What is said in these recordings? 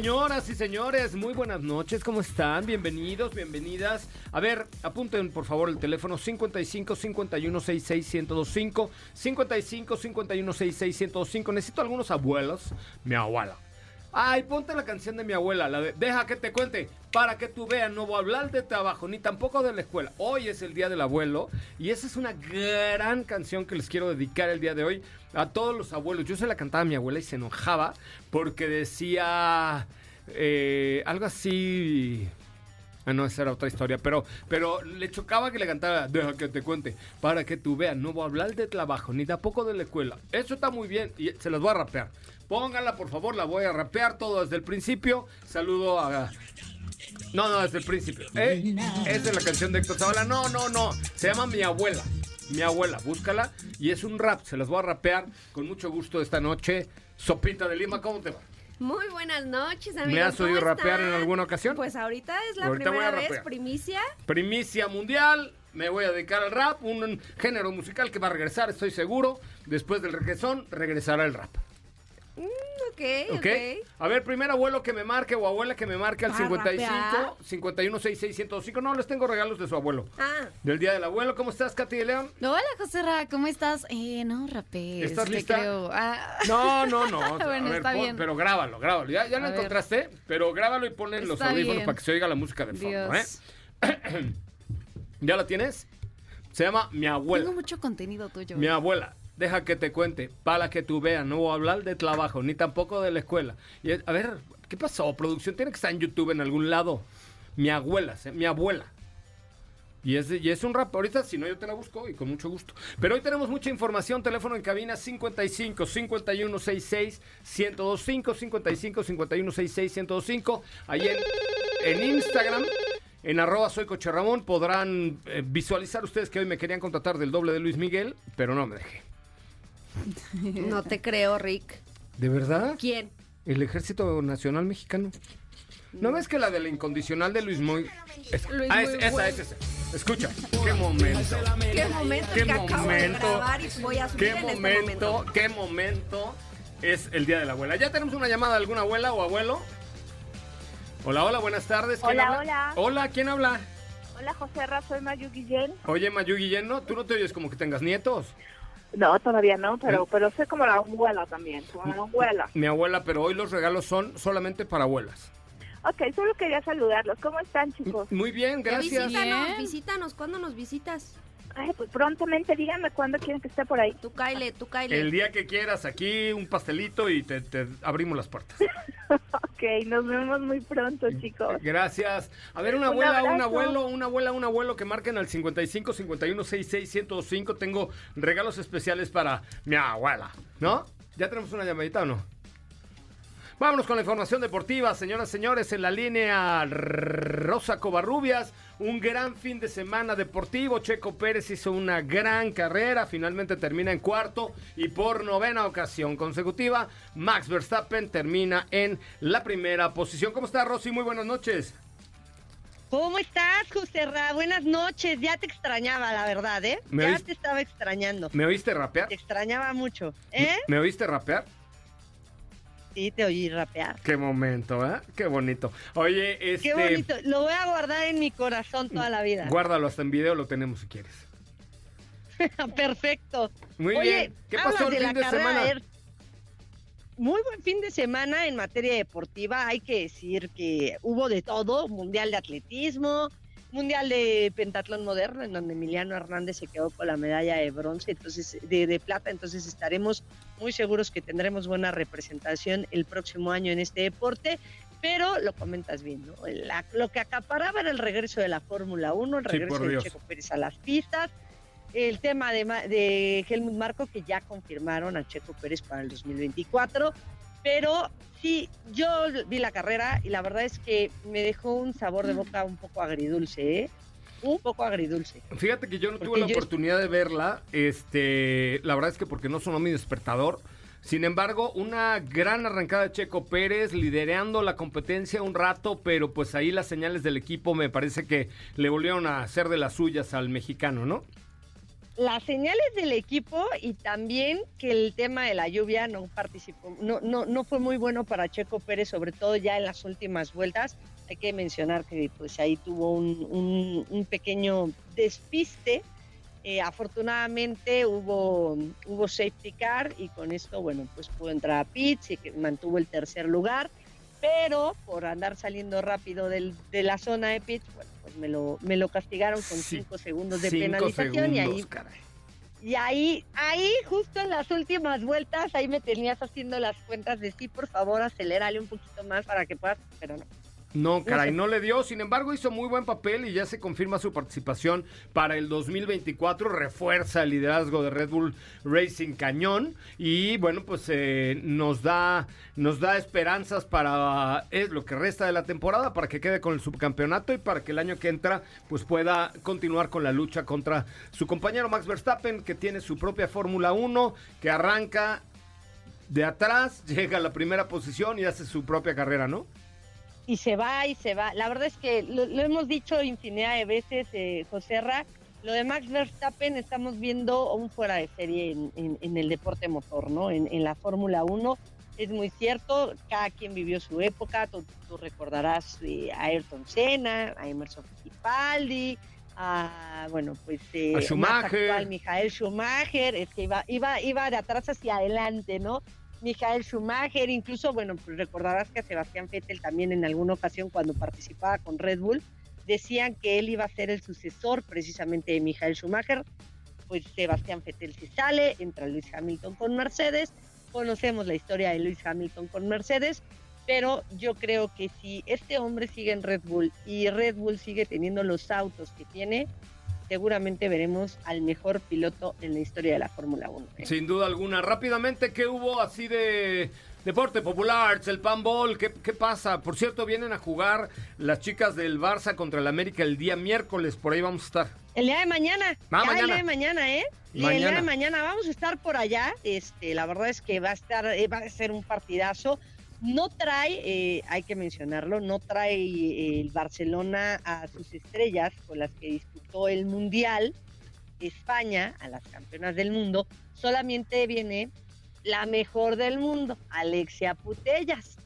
Señoras y señores, muy buenas noches, ¿cómo están? Bienvenidos, bienvenidas. A ver, apunten por favor el teléfono 55 51 66 1025 55 51 66 1025. Necesito algunos abuelos, mi abuela. Ay, ponte la canción de mi abuela, la de Deja que te cuente, para que tú veas, no voy a hablar de trabajo, ni tampoco de la escuela. Hoy es el Día del Abuelo y esa es una gran canción que les quiero dedicar el día de hoy a todos los abuelos. Yo se la cantaba a mi abuela y se enojaba porque decía eh, algo así... Ah, no, esa era otra historia, pero, pero le chocaba que le cantara, deja que te cuente, para que tú veas, no voy a hablar de trabajo, ni tampoco de la escuela. Eso está muy bien y se las voy a rapear. Pónganla, por favor, la voy a rapear todo desde el principio. Saludo a... No, no, desde el principio. ¿Eh? Esa es la canción de Héctor Zavala. No, no, no. Se llama Mi Abuela. Mi Abuela, búscala. Y es un rap, se las voy a rapear con mucho gusto esta noche. Sopita de Lima, ¿cómo te va? Muy buenas noches, amigos. ¿Me has ¿Cómo oído rapear en alguna ocasión? Pues ahorita es la Ahorita primera vez, primicia. Primicia mundial. Me voy a dedicar al rap, un género musical que va a regresar, estoy seguro. Después del reggaetón, regresará el rap. Mm, ok, ¿Ok? ok. A ver, primer abuelo que me marque o abuela que me marque al ¿Va a 55 rapear? 516605. No, les tengo regalos de su abuelo. Ah, Del Día del Abuelo. ¿Cómo estás, Katy de León? Hola, José Ra, ¿cómo estás? Eh, no, rapés. ¿Estás lista? creo. Ah, No, no, no. Bueno, a ver, está pon- bien. pero grábalo, grábalo. Ya, ya lo ver. encontraste, pero grábalo y ponle los audífonos bien. para que se oiga la música de fondo, ¿eh? ¿Ya la tienes? Se llama Mi Abuela. Tengo mucho contenido tuyo. Mi abuela, deja que te cuente, para que tú veas, no voy a hablar de trabajo, ni tampoco de la escuela. Y, a ver, ¿qué pasó? Producción tiene que estar en YouTube en algún lado. Mi abuela, se- mi abuela. Y es, y es un rap. Ahorita, si no, yo te la busco y con mucho gusto. Pero hoy tenemos mucha información. Teléfono en cabina 55 51 66 1025 55 51 66 1025. Ahí en, en Instagram. En arroba soy Coche Ramón podrán eh, visualizar ustedes que hoy me querían contratar del doble de Luis Miguel, pero no me dejé. No te creo, Rick. ¿De verdad? ¿Quién? El Ejército Nacional Mexicano. ¿No ves que la de la incondicional de Luis. Es- Luis ah, Muy es- esa, Bueno. es esa. Escucha, qué momento. ¿Qué momento ¿Qué que acabo de momento? grabar y voy a subir ¿Qué en este momento, momento? qué momento es el Día de la Abuela? ¿Ya tenemos una llamada de alguna abuela o abuelo? Hola, hola, buenas tardes. ¿Quién Hola, habla? hola. Hola, ¿quién habla? Hola José Ra, soy Mayu Guillén. Oye, Mayu Guillén, ¿no? ¿Tú no te oyes como que tengas nietos? No, todavía no, ¿Eh? pero, pero soy como la abuela también, como la abuela. Mi abuela, pero hoy los regalos son solamente para abuelas. Ok, solo quería saludarlos. ¿Cómo están, chicos? Muy bien, gracias. Visítanos, Bien. visítanos. ¿Cuándo nos visitas? Ay, pues prontamente díganme cuándo quieren que esté por ahí. Tú caile, tú caile. El día que quieras, aquí un pastelito y te, te abrimos las puertas. ok, nos vemos muy pronto, chicos. Gracias. A ver, una Un abuela, un abuelo, una abuela, un abuelo que marquen al 55 51 66 105. Tengo regalos especiales para mi abuela, ¿no? ¿Ya tenemos una llamadita o no? Vámonos con la información deportiva, señoras y señores, en la línea Rosa Covarrubias. Un gran fin de semana deportivo. Checo Pérez hizo una gran carrera, finalmente termina en cuarto y por novena ocasión consecutiva, Max Verstappen termina en la primera posición. ¿Cómo está Rosy? Muy buenas noches. ¿Cómo estás, José Ra? Buenas noches. Ya te extrañaba, la verdad, ¿eh? ¿Me ya oíste? te estaba extrañando. ¿Me oíste rapear? Te extrañaba mucho. ¿Eh? ¿Me oíste rapear? Sí, te oí rapear. Qué momento, ¿eh? Qué bonito. Oye, este... Qué bonito. Lo voy a guardar en mi corazón toda la vida. Guárdalo hasta en video, lo tenemos si quieres. Perfecto. Muy Oye, bien. ¿Qué pasó el de la fin de carrera semana? Muy buen fin de semana en materia deportiva. Hay que decir que hubo de todo: mundial de atletismo, mundial de pentatlón moderno, en donde Emiliano Hernández se quedó con la medalla de bronce, entonces de, de plata. Entonces estaremos muy seguros que tendremos buena representación el próximo año en este deporte. Pero lo comentas bien, ¿no? La- lo que acaparaba era el regreso de la Fórmula 1, el regreso de Dios. Checo Pérez a las pistas, el tema de, de Helmut Marco, que ya confirmaron a Checo Pérez para el 2024. Pero sí, yo vi la carrera y la verdad es que me dejó un sabor de boca un poco agridulce, ¿eh? Un poco agridulce. Fíjate que yo no Porque tuve la yo- oportunidad de verla. Este, la verdad es que porque no sonó mi despertador. Sin embargo, una gran arrancada de Checo Pérez, liderando la competencia un rato, pero pues ahí las señales del equipo me parece que le volvieron a hacer de las suyas al mexicano, ¿no? Las señales del equipo y también que el tema de la lluvia no participó, no, no, no fue muy bueno para Checo Pérez, sobre todo ya en las últimas vueltas. Hay que mencionar que pues ahí tuvo un, un- pequeño despiste. Eh, afortunadamente hubo, hubo safety car y con esto, bueno, pues pudo entrar a pits y que mantuvo el tercer lugar. Pero por andar saliendo rápido del- de la zona de pits, bueno, pues me lo, me lo castigaron con Sí, cinco segundos de Cinco penalización y ahí caray. y ahí, ahí, justo en las últimas vueltas, ahí me tenías haciendo las cuentas de sí, por favor, acelérale un poquito más para que puedas, pero no. No, caray, sé. no le dio. Sin embargo, hizo muy buen papel y ya se confirma su participación para el 2024. Refuerza el liderazgo de Red Bull Racing Cañón y bueno, pues eh, nos da nos da esperanzas para eh, lo que resta de la temporada para que quede con el subcampeonato y para que el año que entra pues pueda continuar con la lucha contra su compañero Max Verstappen que tiene su propia Fórmula 1 que arranca de atrás, llega a la primera posición y hace su propia carrera, ¿no? Y se va y se va. La verdad es que lo, lo hemos dicho infinidad de veces, eh, José Ra, lo de Max Verstappen estamos viendo un fuera de serie en, en- en el deporte motor, ¿no? En, en la Fórmula 1. Es muy cierto, cada quien vivió su época, tú, tú recordarás eh, a Ayrton Senna, a Emerson Fittipaldi, a, bueno, pues... eh, A más Schumacher. actual, Michael Schumacher, es que iba, iba, iba de atrás hacia adelante, ¿no? Michael Schumacher, incluso, bueno, pues recordarás que Sebastián Vettel también en alguna ocasión cuando participaba con Red Bull, decían que él iba a ser el sucesor precisamente de Michael Schumacher, pues Sebastián Vettel se sale, entra Luis Hamilton con Mercedes, conocemos la historia de Luis Hamilton con Mercedes, pero yo creo que si este hombre sigue en Red Bull y Red Bull sigue teniendo los autos que tiene, seguramente veremos al mejor piloto en la historia de la Fórmula 1. ¿eh? Sin duda alguna. Rápidamente, ¿qué hubo así de deporte popular? El panball, ¿qué, ¿qué pasa? Por cierto, vienen a jugar las chicas del Barça contra el América el día miércoles. Por ahí vamos a estar. El día de mañana. Ah, ya mañana. el día de mañana, ¿eh? Y el Mañana. día de mañana vamos a estar por allá. Este, la verdad es que va a estar, eh, va a ser un partidazo. No trae, eh, hay que mencionarlo, no trae eh, el Barcelona a sus estrellas con las que disputó el Mundial, España, a las campeonas del mundo. Solamente viene la mejor del mundo, Alexia Putellas,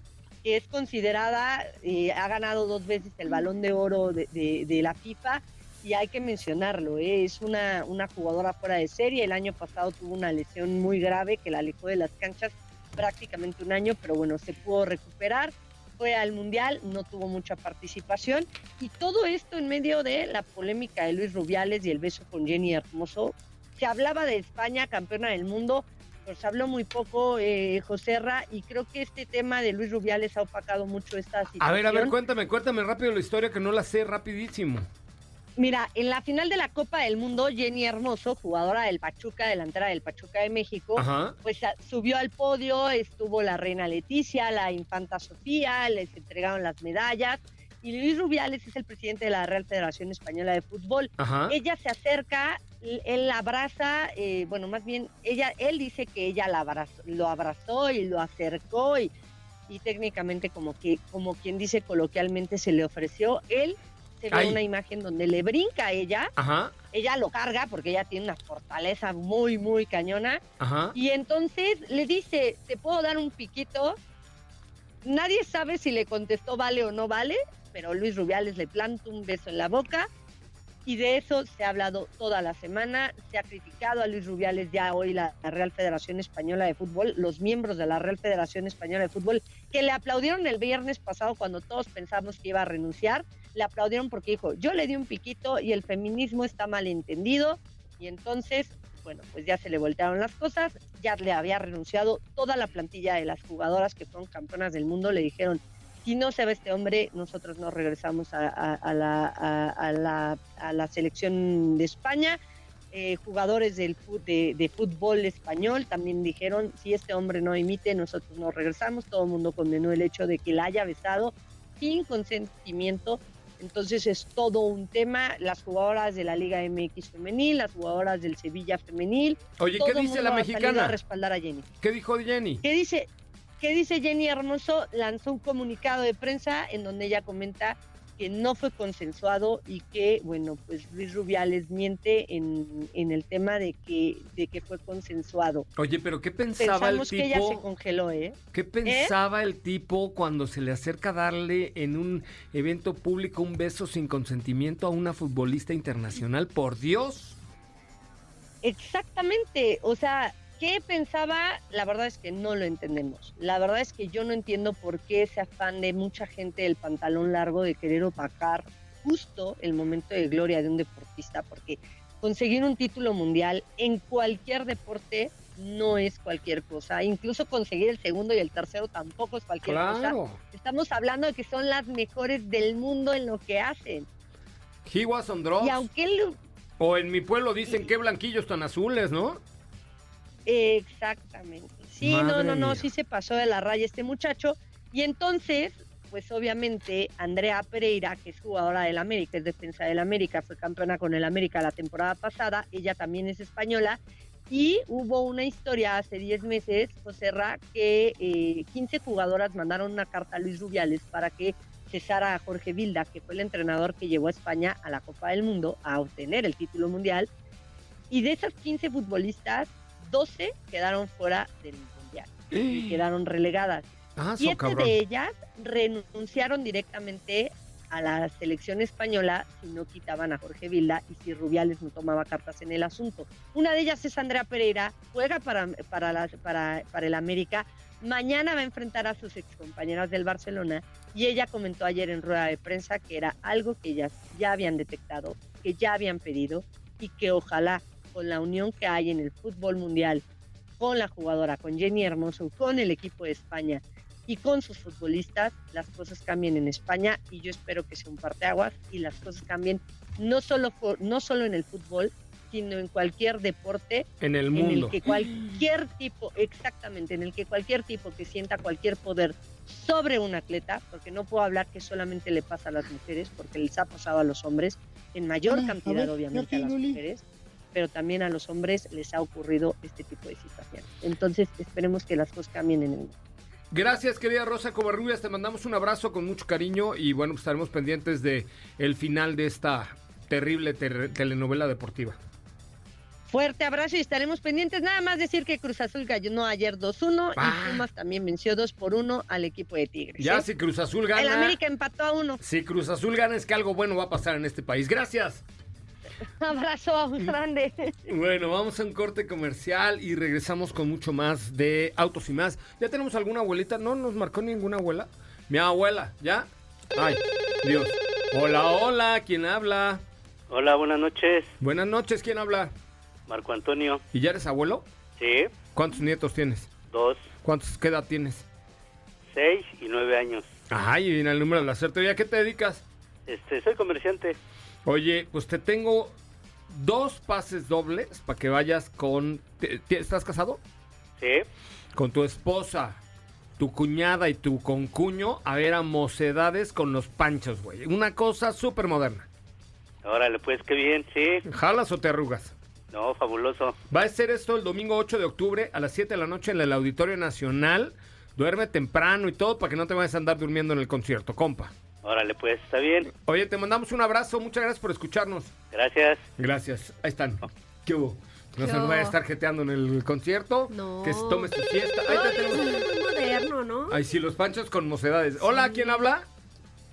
que es considerada, eh, ha ganado dos veces el balón de oro de, de- de la FIFA y hay que mencionarlo, ¿eh? es una, una jugadora fuera de serie, el año pasado tuvo una lesión muy grave que la alejó de las canchas prácticamente un año, pero bueno, se pudo recuperar, fue al Mundial, no tuvo mucha participación y todo esto en medio de la polémica de Luis Rubiales y el beso con Jenny Hermoso. Se hablaba de España, campeona del mundo, pues habló muy poco eh, Joserra y creo que este tema de Luis Rubiales ha opacado mucho esta situación. A ver, a ver, cuéntame, cuéntame rápido la historia que no la sé rapidísimo. Mira, en la final de la Copa del Mundo, Jenny Hermoso, jugadora del Pachuca, delantera del Pachuca de México, Ajá. pues a- subió al podio, estuvo la reina Leticia, la infanta Sofía, les entregaron las medallas. Y Luis Rubiales es el presidente de la Real Federación Española de Fútbol. Ajá. Ella se acerca, él la abraza, eh, bueno, más bien, ella, él dice que ella la abrazó- lo abrazó y lo acercó y, y técnicamente como que, como quien dice coloquialmente, se le ofreció. Él se ve Ay. una imagen donde le brinca a ella, Ajá, ella lo carga porque ella tiene una fortaleza muy, muy cañona, ajá. y entonces le dice, ¿te puedo dar un piquito? Nadie sabe si le contestó vale o no vale, pero Luis Rubiales le planta un beso en la boca y de eso se ha hablado toda la semana. Se ha criticado a Luis Rubiales ya hoy la, Real Federación Española de Fútbol, los miembros de la Real Federación Española de Fútbol, que le aplaudieron el viernes pasado cuando todos pensamos que iba a renunciar. Le aplaudieron porque dijo, yo le di un piquito y el feminismo está mal entendido. Y entonces, bueno, pues ya se le voltearon las cosas, ya le había renunciado toda la plantilla de las jugadoras que fueron campeonas del mundo, le dijeron, si no se va este hombre, nosotros no regresamos a, a- a la, a- a la- a la selección de España. Eh, jugadores del de, de fútbol español también dijeron, si este hombre no emite, nosotros no regresamos. Todo el mundo condenó el hecho de que la haya besado sin consentimiento. Entonces es todo un tema. Las jugadoras de la Liga MX femenil, las jugadoras del Sevilla femenil. Oye, todo ¿qué dice mundo la mexicana? A respaldar a Jenny. ¿Qué dijo Jenny? ¿Qué dice? ¿Qué dice Jenny Hermoso? Lanzó un comunicado de prensa en donde ella comenta que no fue consensuado y que, bueno, pues Luis Rubiales miente en, en el tema de que, de que fue consensuado. Oye, pero ¿qué pensaba Pensamos el que ella se tipo? congeló, ¿eh? ¿Qué pensaba el tipo cuando se le acerca a darle en un evento público un beso sin consentimiento a una futbolista internacional? Por Dios. Exactamente, o sea, ¿qué pensaba? La verdad es que no lo entendemos. La verdad es que yo no entiendo por qué ese afán de mucha gente del pantalón largo de querer opacar justo el momento de gloria de un deportista, porque conseguir un título mundial en cualquier deporte no es cualquier cosa. Incluso conseguir el segundo y el tercero tampoco es cualquier cosa. Estamos hablando de que son las mejores del mundo en lo que hacen. He was on drugs. Y aunque él O en mi pueblo dicen qué blanquillos tan azules, ¿no? Exactamente. Sí, no, Madre no, no, sí se pasó de la raya este muchacho. Y entonces, pues obviamente, Andrea Pereira, que es jugadora del América, es defensa del América, fue campeona con el América la temporada pasada, ella también es española. Y hubo una historia hace 10 meses, José Ra, que eh, 15 jugadoras mandaron una carta a Luis Rubiales para que cesara a Jorge Vilda, que fue el entrenador que llevó a España a la Copa del Mundo a obtener el título mundial. Y de esas 15 futbolistas, 12 quedaron fuera del mundial y quedaron relegadas. Ah, Siete cabrón. de ellas renunciaron directamente a la selección española si no quitaban a Jorge Vilda y si Rubiales no tomaba cartas en el asunto. Una de ellas es Andrea Pereira, juega para, para, la- para, para el América, mañana va a enfrentar a sus excompañeras del Barcelona y ella comentó ayer en rueda de prensa que era algo que ellas ya habían detectado, que ya habían pedido y que ojalá con la unión que hay en el fútbol mundial, con la jugadora, con Jenny Hermoso, con el equipo de España y con sus futbolistas, las cosas cambien en España y yo espero que sea un parteaguas y las cosas cambien no solo, fo- no solo en el fútbol, sino en cualquier deporte En el en mundo. el que cualquier tipo, exactamente, en el que cualquier tipo que sienta cualquier poder sobre un atleta, porque no puedo hablar que solamente le pasa a las mujeres, porque les ha pasado a los hombres, en mayor cantidad ver, obviamente a las mujeres, pero también a los hombres les ha ocurrido este tipo de situaciones. Entonces esperemos que las cosas cambien en el mundo. Gracias, querida Rosa Covarrubias. Te mandamos un abrazo con mucho cariño y bueno, pues estaremos pendientes de el final de esta terrible ter- telenovela deportiva. Fuerte abrazo y estaremos pendientes. Nada más decir que Cruz Azul ganó ayer 2-1 Ah. y Pumas también venció 2 por 1 al equipo de Tigres. Ya ¿eh? si Cruz Azul El gana, América empató a uno. si Cruz Azul gana es que algo bueno va a pasar en este país. Gracias. Abrazo grande. Bueno, vamos a un corte comercial y regresamos con mucho más de autos y más. ¿Ya tenemos alguna abuelita? No nos marcó ninguna abuela. Mi abuela, ¿ya? Ay, Dios. Hola, hola, ¿quién habla? Hola, buenas noches, Buenas noches, ¿quién habla? Marco Antonio. ¿Y ya eres abuelo? Sí, ¿Cuántos nietos tienes? dos, ¿Cuántos, qué edad tienes? seis y nueve años. Ay, viene el número de la suerte. ¿Y a qué te dedicas? Este, soy comerciante. Oye, pues te tengo dos pases dobles para que vayas con... te- te- ¿Estás casado? Sí, Con tu esposa, tu cuñada y tu concuño a ver a mocedades con los panchos, güey. Una cosa súper moderna. órale, pues qué bien, sí. ¿Jalas o te arrugas? No, fabuloso. Va a ser esto el domingo 8 de octubre a las 7 de la noche en el Auditorio Nacional. Duerme temprano y todo para que no te vayas a andar durmiendo en el concierto, compa. Órale, pues, está bien. Oye, te mandamos un abrazo, muchas gracias por escucharnos. Gracias. Gracias, ahí están. ¿Qué hubo? No ¿Qué se nos vaya a estar jeteando en el concierto. No. Que se tome su fiesta. Ahí te tenemos. es muy moderno, ¿no? Ay, sí, los panchos con mocedades. Hola, ¿quién habla?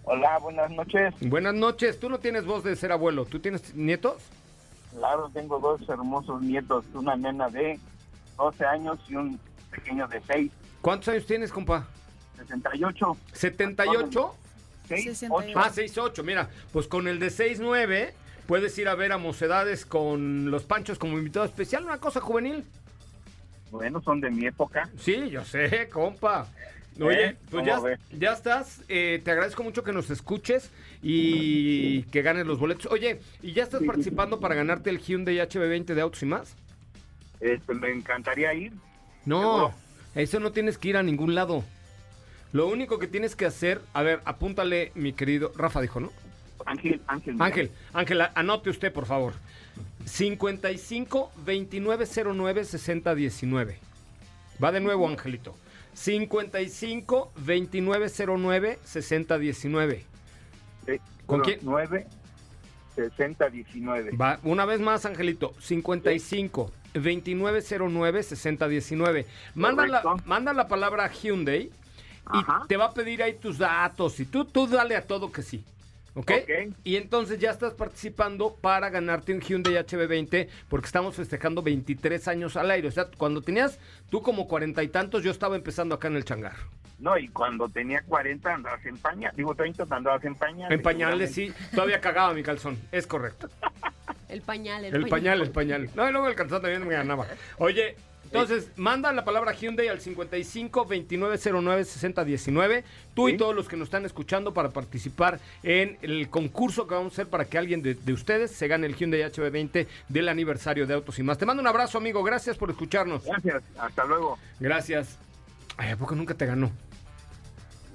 Hola, buenas noches. Buenas noches. Tú no tienes voz de ser abuelo. ¿Tú tienes nietos? Claro, tengo dos hermosos nietos, una nena de 12 años y un pequeño de 6, ¿Cuántos años tienes, compa? 68. ¿78? 6, 68. 8. Ah, 6'8". Mira, pues con el de 6'9 puedes ir a ver a Mocedades con los panchos como invitado especial. Una cosa juvenil. Bueno, son de mi época. Sí, yo sé, compa. Oye, ¿Eh? pues ¿Cómo ya, ya estás. eh, te agradezco mucho que nos escuches y que ganes los boletos. Oye, ¿y ya estás participando para ganarte el Hyundai HB20 de autos y más? Este, me encantaría ir. No, Seguro. eso no tienes que ir a ningún lado. Lo único que tienes que hacer, a ver, apúntale, mi querido Rafa dijo, ¿no? Ángel, Ángel. Ángel, Ángel, anote usted, por favor. 55 2909 6019. Va de nuevo, Angelito. 55 2909 6019. ¿Con quién? 9, 60, 19. Va, una vez más, Angelito. 55 2909 6019. Manda la, manda la palabra Hyundai y te va a pedir ahí tus datos. Y tú, tú dale a todo que sí. ¿Ok? Ok. Y entonces ya estás participando para ganarte un Hyundai HB20 porque estamos festejando 23 años al aire. O sea, cuando tenías tú como cuarenta y tantos, yo estaba empezando acá en el changar. No, y cuando tenía 40 andabas en pañales. Digo, 30 andabas en pañales. En pañales, sí. Todavía cagaba mi calzón. Es correcto. El pañal, el, El pañal, el pañal. No, y luego el calzón también me ganaba. Oye, entonces, manda la palabra Hyundai al 55 2909 6019. Tú y Sí. todos los que nos están escuchando para participar en el concurso que vamos a hacer para que alguien de, de ustedes se gane el Hyundai HB20 del aniversario de Autos y más. Te mando un abrazo, amigo. Gracias por escucharnos. Gracias, hasta luego. Gracias. Ay, ¿a poco nunca te ganó?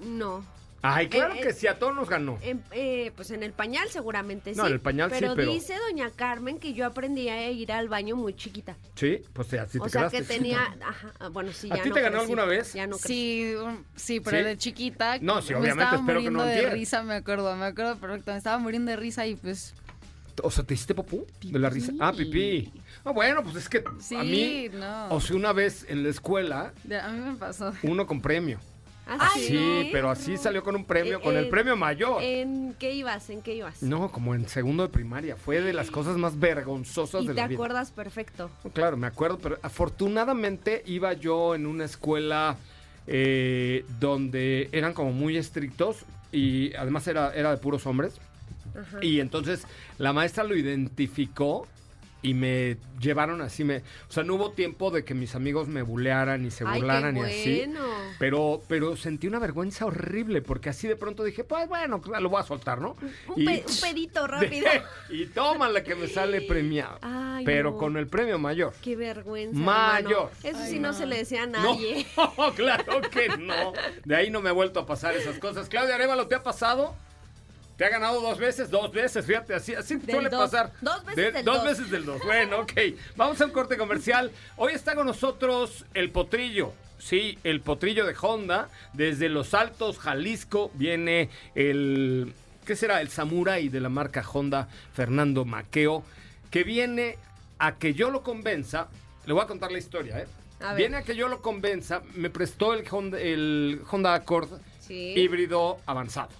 No. Ay, claro Eh, que eh, sí, a todos nos ganó. En- eh, pues en el pañal seguramente sí. No, en el pañal sí, pero pero- dice doña Carmen que yo aprendí a ir al baño muy chiquita. Sí, pues así te o sea quedaste. que tenía, ajá, ah, bueno, sí, ¿A ya ti no te ganó crecí, alguna vez? Ya no. Sí, sí, pero ¿Sí? de chiquita. No, sí, me obviamente, estaba espero que no muriendo de risa, me acuerdo, me acuerdo perfecto. Me estaba muriendo de risa y pues. O sea, ¿te hiciste popú? ¿De la risa? Ah, pipí. Ah, bueno, pues es que Sí, a mí... no. O sea, una vez en la escuela, de- a mí me pasó. uno con premio. Ah, Sí, pero así salió con un premio, Eh, con el premio mayor. ¿En qué ibas? ¿En qué ibas? No, como en segundo de primaria. Fue de las cosas más vergonzosas y de te la vida. acuerdas perfecto. Claro, me acuerdo, pero afortunadamente iba yo en una escuela eh, donde eran como muy estrictos y además era, era de puros hombres. Ajá. Y entonces la maestra lo identificó y me llevaron así, me, o sea, no hubo tiempo de que mis amigos me bulearan y se Ay, qué burlaran y así. Pero, pero sentí una vergüenza horrible porque así de pronto dije, pues bueno, pues, lo voy a soltar, ¿no? Un, pe- un pedito rápido. y tómala que me sale premiado. Ay, pero no. con el premio mayor. Qué vergüenza. Mayor. hermano. Eso Ay, sí no. no. se le decía a No, nadie. claro que no. De ahí no me ha vuelto a pasar esas cosas. Claudia Arevalo, ¿te ha pasado? ¿Te ha ganado dos veces? Dos veces, fíjate, así, así suele dos. pasar. Dos veces De- del dos dos. veces del dos. Bueno, ok. Vamos a un corte comercial. Hoy está con nosotros el potrillo. Sí, el potrillo de Honda. Desde Los Altos, Jalisco, viene el. ¿Qué será? El Samurai de la marca Honda, Fernando Maqueo. Que viene a que yo lo convenza. Le voy a contar la historia, ¿eh? A ver. Viene a que yo lo convenza. Me prestó el Honda, el Honda Accord Sí. híbrido avanzado.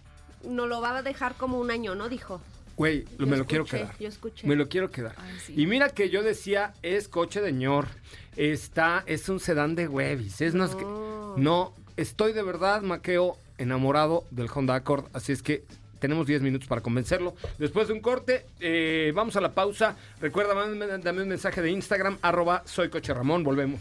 No lo va a dejar como un año, ¿no? Dijo. Güey, Yo me lo quiero quedar. yo escuché. Me lo quiero quedar. Ay, sí. Y mira que yo decía, es coche de ñor. Está, es un sedán de huevis. Es no. No. no, estoy de verdad, Maqueo, enamorado del Honda Accord. Así es que tenemos 10 minutos para convencerlo. Después de un corte, eh, vamos a la pausa. Recuerda, dame un mensaje de Instagram, arroba soy coche Ramón. Volvemos.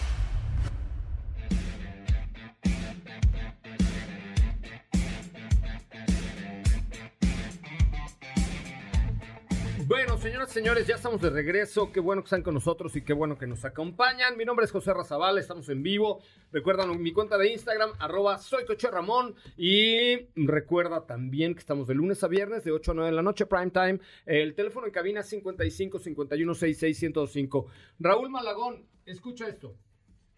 Y señores, ya estamos de regreso. Qué bueno que están con nosotros y qué bueno que nos acompañan. Mi nombre es José Razabal, estamos en vivo. Recuerdan mi cuenta de Instagram, arroba soy Ramón. Y recuerda también que estamos de lunes a viernes, de 8 a 9 de la noche, prime time. El teléfono en cabina 55 51 66 105. Raúl Malagón, escucha esto.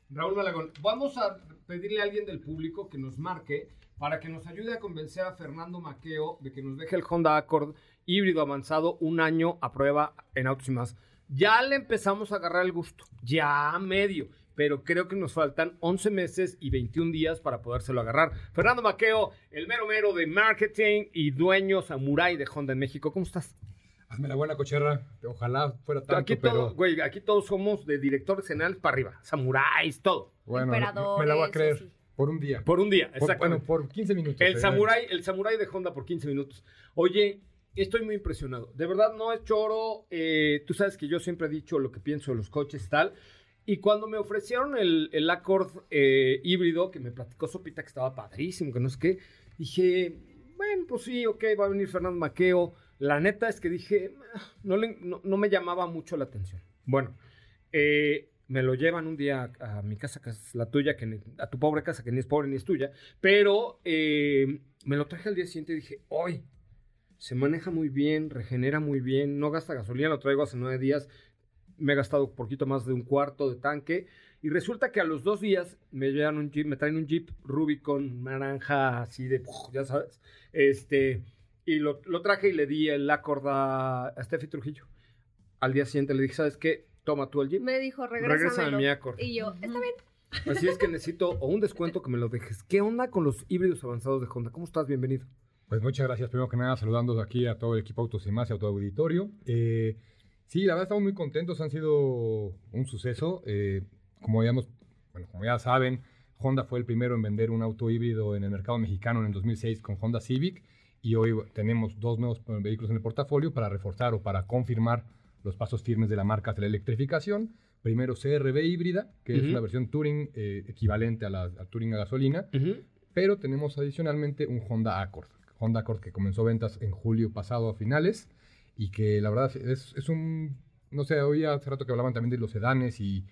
Raúl Malagón, vamos a pedirle a alguien del público que nos marque para que nos ayude a convencer a Fernando Maqueo de que nos deje el Honda Accord híbrido avanzado un año a prueba en Autos y más. Ya le empezamos a agarrar el gusto, ya medio, pero creo que nos faltan 11 meses y 21 días para podérselo agarrar. Fernando Maqueo, el mero mero de marketing y dueño samurai de Honda en México, ¿cómo estás? Hazme la buena cocherra, ojalá fuera tanto, aquí, pero... todo, güey, aquí todos somos de directores generales para arriba, samuráis, todo. Bueno, me la voy a creer. Por un día. Por un día, exactamente. bueno, por 15 minutos. El eh. samurái, el samurái de Honda por 15 minutos. Oye, estoy muy impresionado. De verdad, no es choro. eh, tú sabes que yo siempre he dicho lo que pienso de los coches y tal. Y cuando me ofrecieron el, el Accord eh, híbrido, que me platicó Sopita que estaba padrísimo, que no sé qué, dije, bueno, pues sí, ok, va a venir Fernando Maqueo. La neta es que dije, "Ah", no, le- no, no me llamaba mucho la atención. Bueno, eh, me lo llevan un día a, a mi casa, que es la tuya, que ni- a tu pobre casa, que ni es pobre ni es tuya, pero eh, me lo traje al día siguiente y dije, hoy se maneja muy bien, regenera muy bien, no gasta gasolina, lo traigo hace nueve días, me he gastado un poquito más de un cuarto de tanque, y resulta que a los dos días me llevan un Jeep, me traen un Jeep Rubicon naranja así de, ya sabes, este, y lo, lo traje y le di el Accord a, a Steffi Trujillo. Al día siguiente le dije, ¿sabes qué? Toma tú el Jeep. Me dijo, Regrésame regrésame. mi Accord. Y yo, está bien. Así es que necesito o un descuento que me lo dejes. ¿Qué onda con los híbridos avanzados de Honda? ¿Cómo estás? Bienvenido. Pues muchas gracias, primero que nada, saludando aquí a todo el equipo Autos y Más y a todo el auditorio. Eh, sí, la verdad estamos muy contentos, han sido un suceso. Eh, como, habíamos- bueno, como ya saben, Honda fue el primero en vender un auto híbrido en el mercado mexicano en el 2006 con Honda Civic y hoy tenemos dos nuevos vehículos en el portafolio para reforzar o para confirmar los pasos firmes de la marca hacia la electrificación. Primero CRB híbrida, que es Ujú. una versión Touring eh, equivalente a la a Touring a gasolina pero tenemos adicionalmente un Honda Accord. Honda Accord que comenzó ventas en julio pasado a finales y que la verdad es, es un, no sé, hoy hace rato que hablaban también de los sedanes y,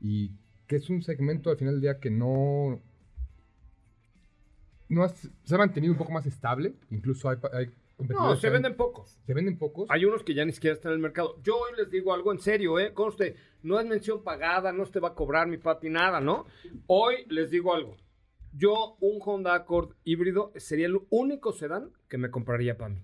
y que es un segmento al final del día que no, no has- se ha mantenido un poco más estable, incluso hay, hay No, se venden pocos. se venden pocos. Hay unos que ya ni siquiera están en el mercado. Yo hoy les digo algo en serio, ¿eh? Conste, no es mención pagada, no te va a cobrar mi papi nada, ¿no? Hoy les digo algo. Yo, un Honda Accord híbrido sería el único sedán que me compraría para mí.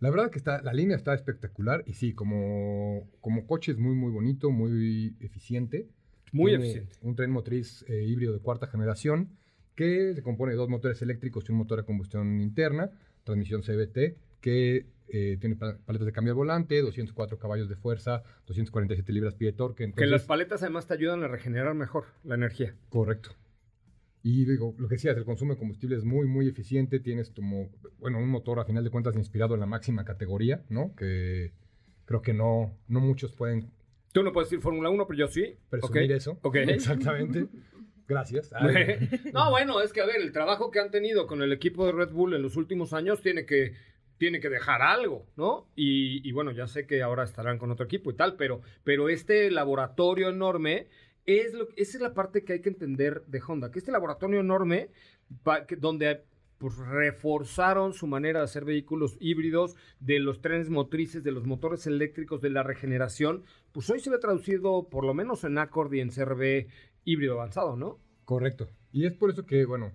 La verdad que está, la línea está espectacular y sí, como, como coche es muy, muy bonito, muy eficiente. Muy Tiene eficiente. Un tren motriz eh, híbrido de cuarta generación que se compone de dos motores eléctricos y un motor de combustión interna, transmisión CVT, que eh, tiene pa- paletas de cambio al volante, 204 caballos de fuerza, 247 libras pie de torque. Que Entonces, las paletas además te ayudan a regenerar mejor la energía. Correcto. Y digo, lo que decías, el consumo de combustible es muy, muy eficiente. Tienes como, bueno, un motor a final de cuentas inspirado en la máxima categoría, ¿no? Que creo que no, no muchos pueden Tú no puedes decir Fórmula 1, pero yo sí. presumir eso. Ok. Exactamente. Gracias. Ay, no, bueno, es que a ver, el trabajo que han tenido con el equipo de Red Bull en los últimos años tiene que, tiene que dejar algo, ¿no? Y, y bueno, ya sé que ahora estarán con otro equipo y tal, pero, pero este laboratorio enorme es lo, esa es la parte que hay que entender de Honda, que este laboratorio enorme, que- donde pues, reforzaron su manera de hacer vehículos híbridos, de los trenes motrices, de los motores eléctricos, de la regeneración, pues hoy se ve traducido por lo menos en Accord y en CRB híbrido avanzado, ¿no? Correcto. Y es por eso que, bueno,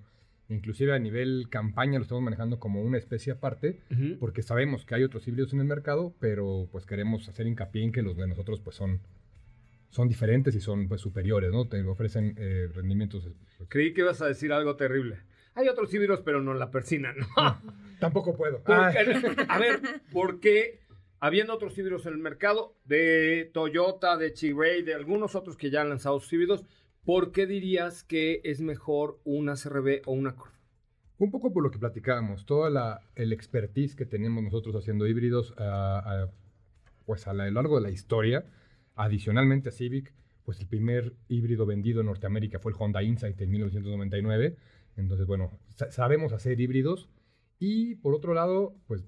inclusive a nivel campaña lo estamos manejando como una especie aparte, porque sabemos que hay otros híbridos en el mercado, pero pues queremos hacer hincapié en que los de nosotros pues son, son diferentes y son pues superiores, ¿no? Te ofrecen eh, rendimientos... pues, Creí que ibas a decir algo terrible. Hay otros híbridos, pero no la persina, ¿no? Tampoco puedo. A ver, ¿por qué habiendo otros híbridos en el mercado, de Toyota, de Chiray, de algunos otros que ya han lanzado sus híbridos, ¿por qué dirías que es mejor una CRB o una Accord? Un poco por lo que platicábamos, toda la el expertise que tenemos nosotros haciendo híbridos a- a- pues a lo largo de la historia, adicionalmente a Civic, pues el primer híbrido vendido en Norteamérica fue el Honda Insight en 1999, entonces bueno, sa- sabemos hacer híbridos y por otro lado, pues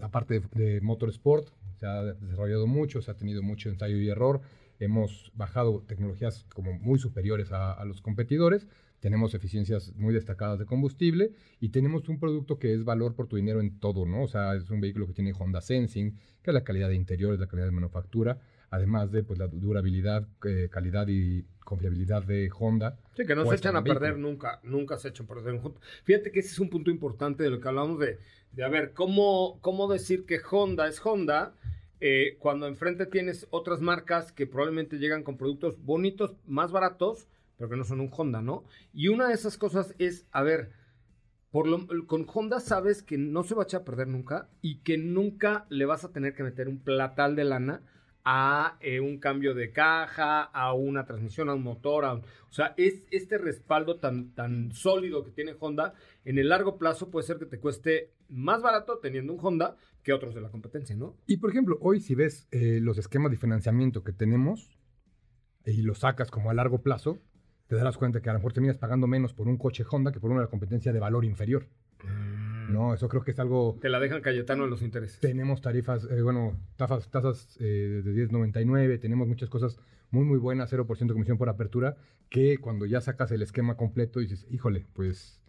la parte de, de motorsport se ha desarrollado mucho, se ha tenido mucho ensayo y error. Hemos bajado tecnologías como muy superiores a, a los competidores. Tenemos eficiencias muy destacadas de combustible y tenemos un producto que es valor por tu dinero en todo, ¿no? O sea, es un vehículo que tiene Honda Sensing, que es la calidad de interiores, la calidad de manufactura, además de pues, la durabilidad, eh, calidad y confiabilidad de Honda. Sí, que no se echan a vehículo. perder nunca, nunca se echan a perder. un Honda. Fíjate que ese es un punto importante de lo que hablamos de, de a ver, ¿cómo, cómo decir que Honda es Honda eh, cuando enfrente tienes otras marcas que probablemente llegan con productos bonitos, más baratos, pero que no son un Honda, ¿no? Y una de esas cosas es, a ver, por lo, con Honda sabes que no se va a echar a perder nunca y que nunca le vas a tener que meter un platal de lana a eh, un cambio de caja, a una transmisión, a un motor, a un- o sea, es este respaldo tan, tan sólido que tiene Honda, en el largo plazo puede ser que te cueste más barato teniendo un Honda que otros de la competencia, ¿no? Y por ejemplo, hoy si ves eh, los esquemas de financiamiento que tenemos y los sacas como a largo plazo, te darás cuenta que a lo mejor terminas pagando menos por un coche Honda que por una de la competencia de valor inferior. No, eso creo que es algo... Te la dejan Cayetano en los intereses. Tenemos tarifas, eh, bueno, tasas, tasas eh, de 10.99, tenemos muchas cosas muy, muy buenas, 0% de comisión por apertura, que cuando ya sacas el esquema completo dices, híjole, pues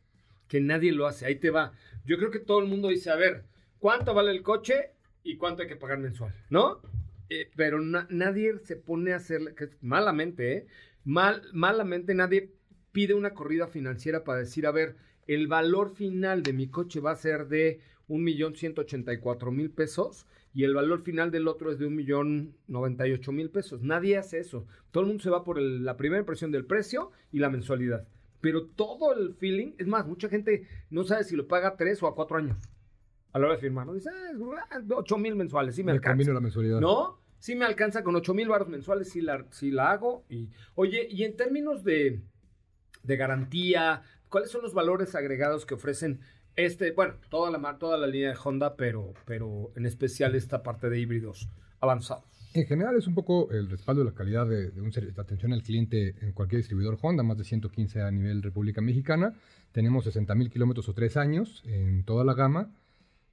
que nadie lo hace. Ahí te va. Yo creo que todo el mundo dice, a ver, ¿cuánto vale el coche y cuánto hay que pagar mensual? ¿No? Eh, pero na- nadie se pone a hacer, que malamente, ¿eh? Mal, malamente nadie pide una corrida financiera para decir, a ver, el valor final de mi coche va a ser de un millón ciento ochenta y cuatro mil pesos y el valor final del otro es de un millón noventa y ocho mil pesos. Nadie hace eso. Todo el mundo se va por el- la primera impresión del precio y la mensualidad. Pero todo el feeling, es más, mucha gente no sabe si lo paga a tres o a cuatro años. A la hora de firmar, ¿no? Dice, ah, ocho mil mensuales, sí me me alcanza. la mensualidad. ¿No? Sí me alcanza con 8 mil baros mensuales, sí la, sí la hago. Y, oye, y en términos de, de garantía, ¿cuáles son los valores agregados que ofrecen este, bueno, toda la, toda la línea de Honda, pero, pero en especial esta parte de híbridos avanzados? En general es un poco el respaldo de la calidad de, de un de atención al cliente en cualquier distribuidor Honda, más de 115 a nivel República Mexicana. Tenemos 60 mil kilómetros o tres años en toda la gama.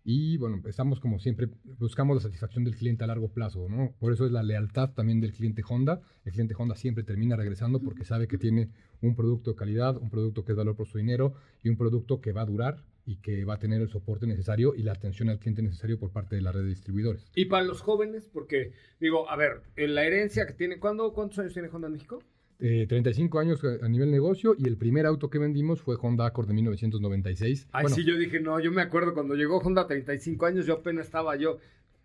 Y bueno, estamos como siempre, buscamos la satisfacción del cliente a largo plazo, ¿no? Por eso es la lealtad también del cliente Honda. El cliente Honda siempre termina regresando porque sabe que tiene un producto de calidad, un producto que es valor por su dinero y un producto que va a durar y que va a tener el soporte necesario y la atención al cliente necesario por parte de la red de distribuidores. Y para los jóvenes, porque digo, a ver, en la herencia que tiene, ¿cuándo, ¿cuántos años tiene Honda en México? Eh, 35 años a nivel negocio y el primer auto que vendimos fue Honda Accord de 1996. Ay, Bueno, sí, yo dije, no, yo me acuerdo cuando llegó Honda a 35 años, yo apenas estaba yo,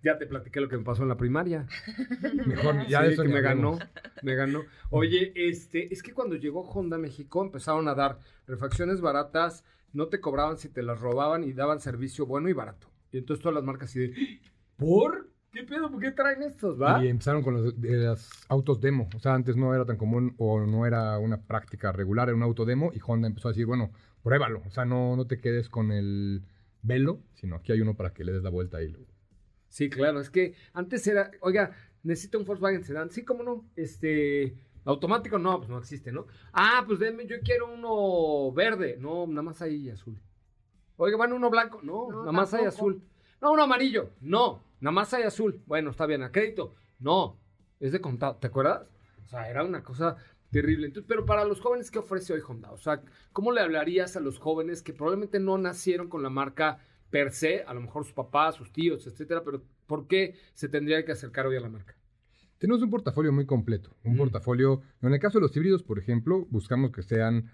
ya te platiqué lo que me pasó en la primaria. mejor ya Sí, eso que me ganó, me ganó. Oye, este, es que cuando llegó Honda a México empezaron a dar refacciones baratas, no te cobraban si te las robaban y daban servicio bueno y barato. Y entonces todas las marcas así de, ¿por? ¿Qué pedo? ¿Por qué traen estos, va? Y empezaron con los, de los autos demo. O sea, antes no era tan común o no era una práctica regular, era un auto demo y Honda empezó a decir, bueno, pruébalo. O sea, no, no te quedes con el velo, sino aquí hay uno para que le des la vuelta y lo... Sí, claro, es que antes era, oiga, necesito un Volkswagen Sedan, sí, cómo no, este, automático no, pues no existe, ¿no? Ah, pues denme, yo quiero uno verde, no, nada más hay azul. Oiga, bueno, uno blanco, no, No, nada más hay azul. No, uno amarillo, no, nada más hay azul. Bueno, está bien, a crédito, no, es de contado, ¿te acuerdas? O sea, era una cosa terrible. Entonces, pero para los jóvenes, ¿qué ofrece hoy Honda? O sea, ¿cómo le hablarías a los jóvenes que probablemente no nacieron con la marca per se, a lo mejor sus papás, sus tíos, etcétera, pero ¿por qué se tendría que acercar hoy a la marca? Tenemos un portafolio muy completo. Un Mm. portafolio, en el caso de los híbridos, por ejemplo, buscamos que sean,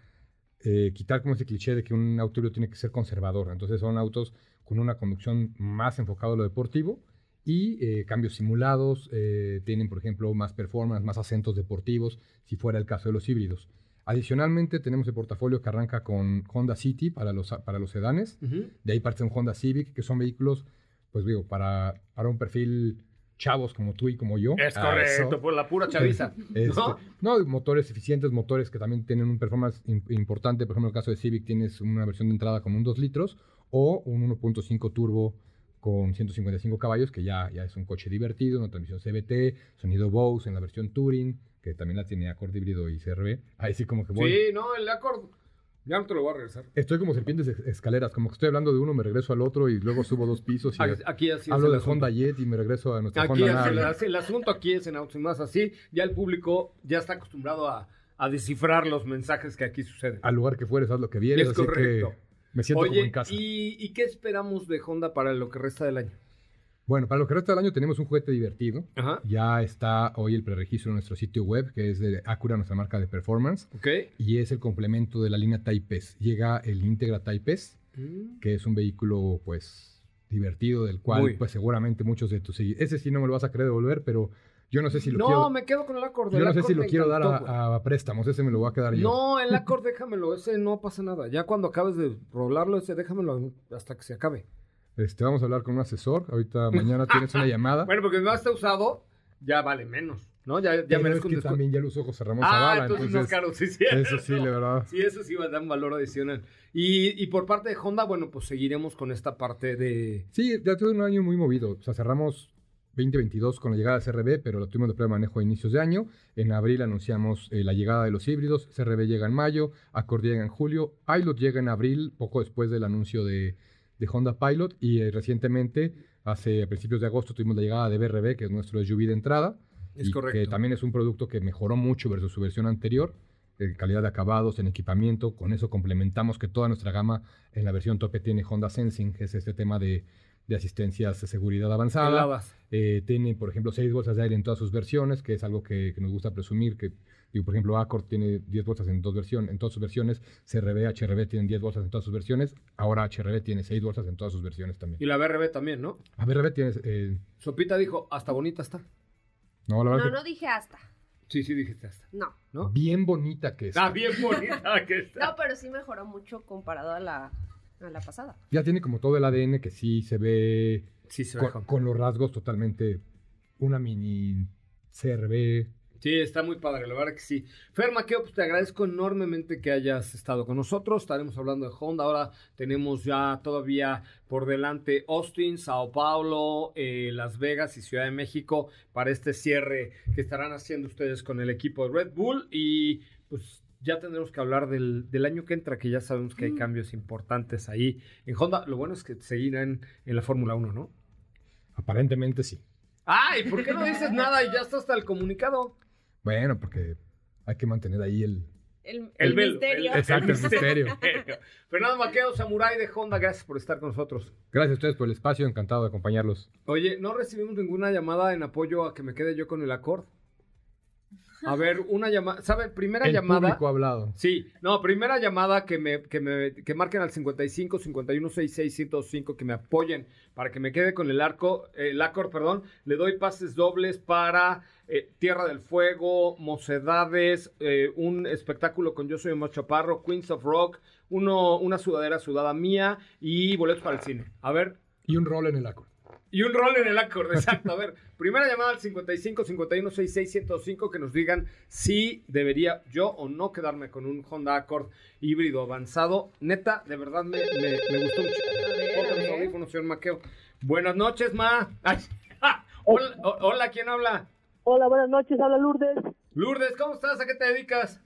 eh, quitar como ese cliché de que un auto híbrido tiene que ser conservador. Entonces son autos con una conducción más enfocada a lo deportivo y eh, cambios simulados. eh, tienen, por ejemplo, más performance, más acentos deportivos, si fuera el caso de los híbridos. Adicionalmente, tenemos el portafolio que arranca con Honda City para los, para los sedanes. De ahí parte un Honda Civic, que son vehículos, pues digo, para, para un perfil chavos como tú y como yo. Es correcto, eso. por la pura chaviza. Este, ¿no? ¿no? motores eficientes, motores que también tienen un performance im- importante. Por ejemplo, en el caso de Civic tienes una versión de entrada con un 2 litros o un 1.5 turbo con 155 caballos, que ya, ya es un coche divertido, una transmisión CVT, sonido Bose en la versión Touring, que también la tiene Accord híbrido y CRV. Ahí sí como que voy. Sí, no, el Accord. Ya no te lo voy a regresar. Estoy como serpientes es- escaleras, como que estoy hablando de uno, me regreso al otro y luego subo dos pisos y Aquí- así hablo el de. Honda Jet y me regreso a nuestra Aquí Honda el, Navi. el asunto aquí es en Autos y más así. Ya el público ya está acostumbrado a, a descifrar los mensajes que aquí suceden. Al lugar que fueres, haz lo que vieres, Es así correcto. que me siento como Oye, en casa. ¿y, ¿y qué esperamos de Honda para lo que resta del año? Bueno, para lo que resta del año tenemos un juguete divertido. Ajá. Ya está hoy el preregistro en nuestro sitio web, que es de Acura, nuestra marca de performance, Ok. y es el complemento de la línea Type S. Llega el Integra Type S, Mm. que es un vehículo, pues, divertido, del cual, Muy. pues, seguramente muchos de tus seguidores... Ese sí no me lo vas a querer devolver, pero yo no sé si lo No, quiero... me quedo con el Accord. Yo el no sé si lo quiero dar encantó, a, a préstamos, ese me lo voy a quedar yo. No, el Accord déjamelo, ese no pasa nada. Ya cuando acabes de rolarlo, ese déjamelo hasta que se acabe. Este, vamos a hablar con un asesor. Ahorita mañana tienes una llamada. Bueno, porque no está usado, ya vale menos, ¿no? Ya, ya Pero merezco que también ya lo usó José Ramón Ah, Zavala. entonces más caro, sí, sí. Eso sí, la verdad. Sí, eso sí va a dar un valor adicional. Y, y por parte de Honda, bueno, pues seguiremos con esta parte de... Sí, ya tuve un año muy movido. O sea, cerramos 2022 con la llegada de CRB, pero lo tuvimos de prueba de manejo a inicios de año. En abril anunciamos eh, la llegada de los híbridos. CRB llega en mayo, Accord llega en julio, Pilot llega en abril, poco después del anuncio de, de Honda Pilot. Y eh, recientemente, hace a principios de agosto, tuvimos la llegada de BRB, que es nuestro SUV de entrada. Es y correcto. Que también es un producto que mejoró mucho versus su versión anterior. En calidad de acabados, en equipamiento. Con eso complementamos que toda nuestra gama en la versión tope tiene Honda Sensing, que es este tema de, de asistencias de seguridad avanzada. Eh, tiene, por ejemplo, 6 bolsas de aire en todas sus versiones, que es algo que, que nos gusta presumir. Que, digo, por ejemplo, Accord tiene 10 bolsas en, dos versiones, en todas sus versiones. CRB, HRB tienen 10 bolsas en todas sus versiones. Ahora HRB tiene 6 bolsas en todas sus versiones también. Y la BRB también, ¿no? A BRB tienes... eh, Sopita dijo, hasta bonita está. no, la verdad No, no dije hasta. Sí, sí, dijiste hasta. No. ¿No? bien bonita que está. Ah, bien bonita que está. No, pero sí mejoró mucho comparado a la, a la pasada. Ya tiene como todo el ADN que sí se ve Sí, se ve con, Honda. con los rasgos totalmente una mini CRB. Sí, está muy padre, la verdad que sí. Fer Maqueo, pues te agradezco enormemente que hayas estado con nosotros. Estaremos hablando de Honda. Ahora tenemos ya todavía por delante Austin, Sao Paulo, eh, Las Vegas y Ciudad de México para este cierre que estarán haciendo ustedes con el equipo de Red Bull. Y pues ya tendremos que hablar del, del año que entra, que ya sabemos que hay cambios importantes ahí en Honda. Lo bueno es que seguirán en la Fórmula 1, ¿no? Aparentemente sí. Ay, ¿por qué no dices nada y ya está hasta el comunicado? Bueno, porque hay que mantener ahí el... El, El, el velo, misterio. el- Exacto, el misterio. Fernando Maqueo, Samurai de Honda, gracias por estar con nosotros. Gracias a ustedes por el espacio, encantado de acompañarlos. Oye, no recibimos ninguna llamada en apoyo a que me quede yo con el Accord. A ver, una llamada, ¿sabe? Primera el llamada. público ha hablado. Sí, no, primera llamada que me, que me que marquen al 55 51 66 105 que me apoyen para que me quede con el arco, el Accord, perdón. Le doy pases dobles para eh, Tierra del Fuego, Mocedades, eh, un espectáculo con Yo Soy Omar Chaparro, Queens of Rock, uno, una sudadera sudada mía y boletos para el cine. A ver, Y un rol en el acorde. Y un rol en el Accord, exacto. A ver, primera llamada al 55 51 66 105 que nos digan si debería yo o no quedarme con un Honda Accord híbrido avanzado. Neta, de verdad me, me- me gustó mucho. Ponte a los ver. audífonos, señor Maqueo. Buenas noches, Ma. Ay, hola, ¿quién habla? Hola, buenas noches, habla Lourdes. Lourdes, ¿cómo estás? ¿A qué te dedicas?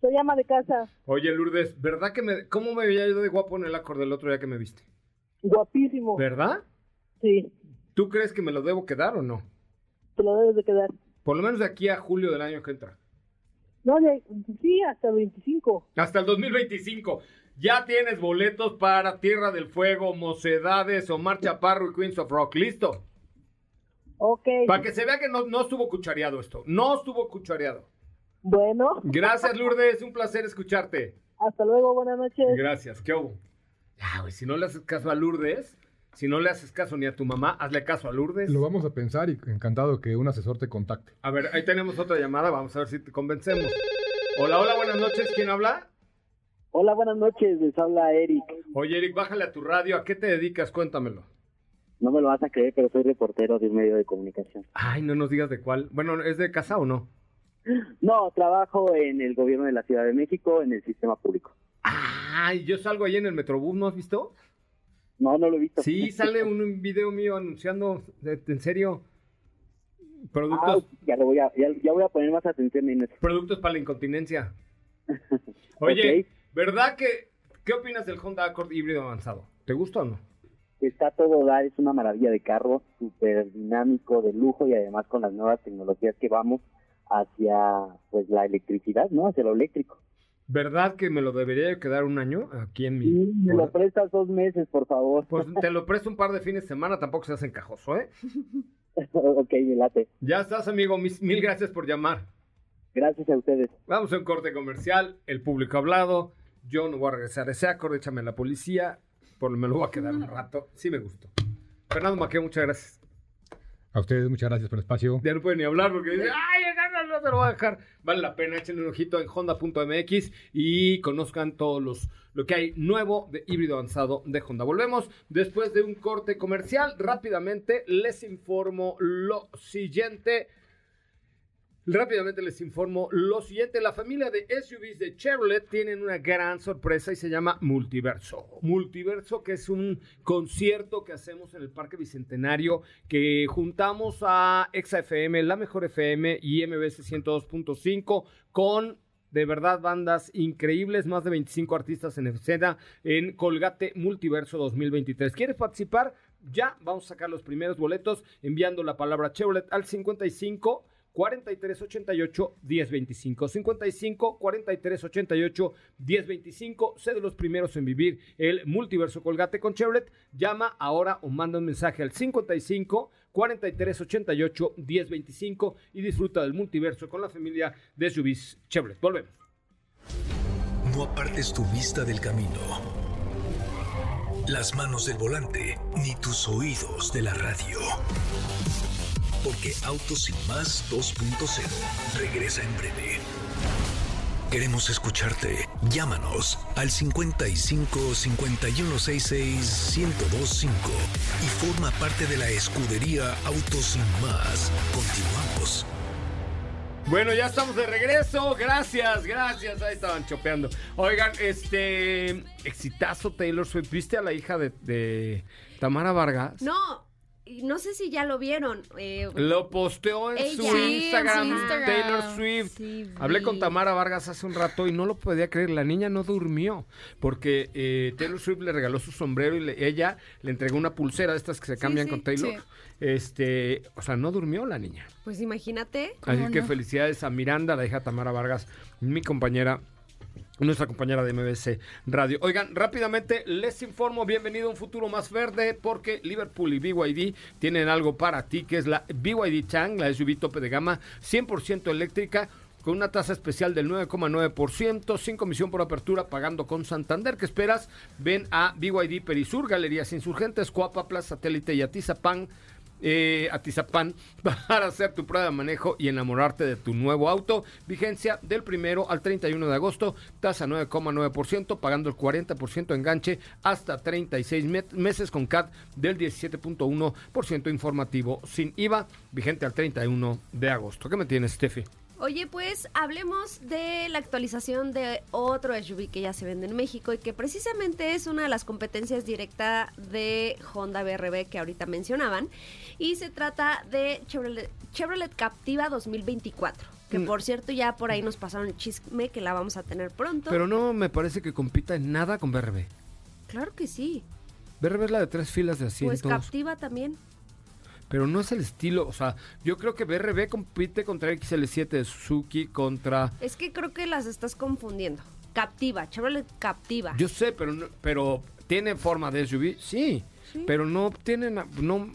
Soy ama de casa. Oye, Lourdes, ¿verdad que me... ¿Cómo me veía yo de guapo en el Accord del otro día que me viste? Guapísimo. ¿Verdad? Sí, ¿Tú crees que me lo debo quedar o no? te lo debes de quedar. Por lo menos de aquí a julio del año que entra. No, de- sí, hasta el 25. Hasta el 2025. Ya tienes boletos para Tierra del Fuego, Mocedades, Omar Chaparro y Queens of Rock. ¿Listo? Ok. Para que se vea que no, no estuvo cuchareado esto. No estuvo cuchareado. Bueno, Gracias, Lourdes. Un placer escucharte. hasta luego, buenas noches. Gracias. ¿Qué hubo? Ya, güey, si no le haces caso a Lourdes, si no le haces caso ni a tu mamá, hazle caso a Lourdes. Lo vamos a pensar y encantado que un asesor te contacte. A ver, ahí tenemos otra llamada. Vamos a ver si te convencemos. Hola, hola, buenas noches. ¿Quién habla? Hola, buenas noches, les habla Eric. Oye, Eric, bájale a tu radio. ¿A qué te dedicas? Cuéntamelo. No me lo vas a creer, pero soy reportero de un medio de comunicación. Ay, no nos digas de cuál. Bueno, ¿es de casa o no? No, trabajo en el gobierno de la Ciudad de México, en el sistema público. Ay, yo salgo ahí en el Metrobús, ¿no has visto? No, no lo he visto. Sí, sale un video mío anunciando, en serio, Ah, productos, ya, lo voy a, ya, ya voy a poner más atención en eso. productos para la incontinencia. Oye. ¿Verdad que qué opinas del Honda Accord híbrido avanzado? ¿Te gusta o no? Está todo dar, es una maravilla de carro, súper dinámico, de lujo y además con las nuevas tecnologías que vamos hacia pues la electricidad, ¿no? Hacia lo eléctrico. ¿Verdad que me lo debería de quedar un año aquí en mi... Sí, me lo prestas dos meses, por favor. Pues te lo presto un par de fines de semana, tampoco se hace encajoso, ¿eh? ok, me late. Ya estás, amigo. Mis- mil gracias por llamar. Gracias a ustedes. Vamos a un corte comercial. El público ha hablado. Yo no voy a regresar a ese acorde. Échame a la policía. Por lo menos voy a quedar un rato. Sí me gustó. Fernando Maqueo, muchas gracias. A ustedes, muchas gracias por el espacio. Ya no puede ni hablar porque dice, ay, no, no, no se lo voy a dejar. Vale la pena, échenle un ojito en honda.mx y conozcan todos los lo que hay nuevo de híbrido avanzado de Honda. Volvemos después de un corte comercial. Rápidamente les informo lo siguiente. Rápidamente les informo lo siguiente. La familia de SUVs de Chevrolet tienen una gran sorpresa y se llama Multiverso. Multiverso que es un concierto que hacemos en el Parque Bicentenario que juntamos a ExaFM, La Mejor FM y MBS 102.5 con de verdad bandas increíbles, más de 25 artistas en escena en Colgate Multiverso 2023. ¿Quieres participar? Ya vamos a sacar los primeros boletos enviando la palabra Chevrolet al 55 43 88 10 25 55 43 88 10 25 sé de los primeros en vivir el multiverso colgate con Chevrolet. Llama ahora o manda un mensaje al 55 43 88 10 25 y disfruta del multiverso con la familia de SUVs Chevrolet. Volvemos. No apartes tu vista del camino, las manos del volante, ni tus oídos de la radio. Porque Autos Sin Más 2.0 regresa en breve. Queremos escucharte. Llámanos al 55 5166 1025 y forma parte de la escudería Autos Sin Más. Continuamos. Bueno, ya estamos de regreso. Gracias, gracias. Ahí estaban chopeando. Oigan, este. Exitazo Taylor Swift. ¿Viste a la hija de, de Tamara Vargas? No, y no sé si ya lo vieron. eh, Lo posteó en Ella. su Sí, Instagram, en su Instagram. Taylor Swift. Sí, Hablé con Tamara Vargas hace un rato y no lo podía creer. La niña no durmió porque eh, Taylor Swift le regaló su sombrero y le- ella le entregó una pulsera de estas que se cambian sí, con Taylor. sí. Este, o sea, no durmió la niña. Pues imagínate. Así que felicidades a Miranda, la hija de Tamara Vargas, mi compañera, nuestra compañera de MBC Radio. Oigan, rápidamente les informo, bienvenido a un futuro más verde, porque Liverpool y BYD tienen algo para ti, que es la BYD Chang, la SUV tope de gama, 100% eléctrica, con una tasa especial del 9,9%, sin comisión por apertura, pagando con Santander. ¿Qué esperas? Ven a BYD Perisur, Galerías Insurgentes, Coapa, Plaza Satélite y Atizapán eh, Atizapán para hacer tu prueba de manejo y enamorarte de tu nuevo auto. Vigencia del primero al 31 de agosto, tasa 9,9%, pagando el 40% enganche hasta 36 me- meses con CAT del 17.1% informativo sin IVA, vigente al 31 de agosto. ¿Qué me tienes, Steffi? Oye, pues hablemos de la actualización de otro SUV que ya se vende en México y que precisamente es una de las competencias directa de Honda BRB que ahorita mencionaban. Y se trata de Chevrolet, Chevrolet Captiva 2024. Que Mm. por cierto ya por ahí nos pasaron el chisme que la vamos a tener pronto. Pero no me parece que compita en nada con BRB. Claro que sí. BRB es la de tres filas de Pues asientos. Captiva también. Pero no es el estilo, o sea, yo creo que BRB compite contra XL7 de Suzuki, contra... Es que creo que las estás confundiendo. Captiva, Chevrolet Captiva. Yo sé, pero no- pero tiene forma de SUV, sí, Sí. pero no tiene, na- no,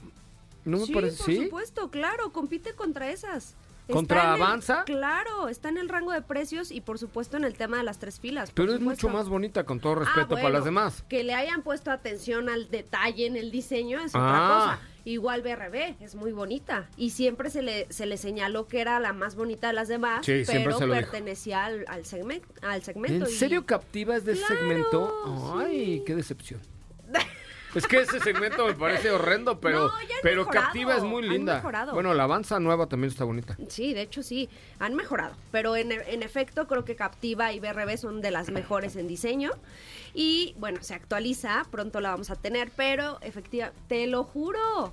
no me sí, parece, por ¿sí? supuesto, claro, compite contra esas. ¿Contra Avanza? claro, está en el rango de precios y por supuesto en el tema de las tres filas. Pero es mucho más bonita, con todo Ah, respeto para las demás. Que le hayan puesto atención al detalle en el diseño es Ah. otra cosa. Igual BRB, es muy bonita. Y siempre se le, se le señaló que era la más bonita de las demás, Sí, pero pertenecía al, al, segmen- al segmento. ¿En y- serio Captiva es de ese segmento? Ay, qué decepción. Es que ese segmento me parece horrendo, pero, No, ya han pero mejorado, Captiva es muy han linda. mejorado. Bueno, la Avanza nueva también está bonita. Sí, de hecho sí, han mejorado. Pero en, en efecto creo que Captiva y BRB son de las mejores en diseño. Y bueno, se actualiza, pronto la vamos a tener, pero efectiva, te lo juro.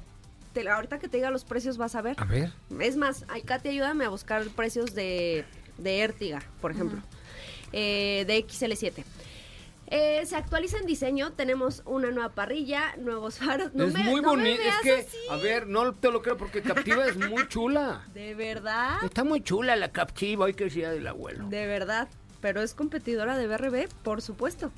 Te, lo- ahorita que te diga los precios vas a ver. A ver. Es más, ay, Katy, ayúdame a buscar precios de, de Ertiga, por ejemplo. Eh, de XL7. Eh, se actualiza en diseño, tenemos una nueva parrilla, nuevos faros. No es me- muy no bonito. Es que, así. a ver, no te lo creo porque Captiva es muy chula. De verdad, Está muy chula la Captiva, hoy que decía del abuelo. de verdad. Pero es competidora de BRB, por supuesto.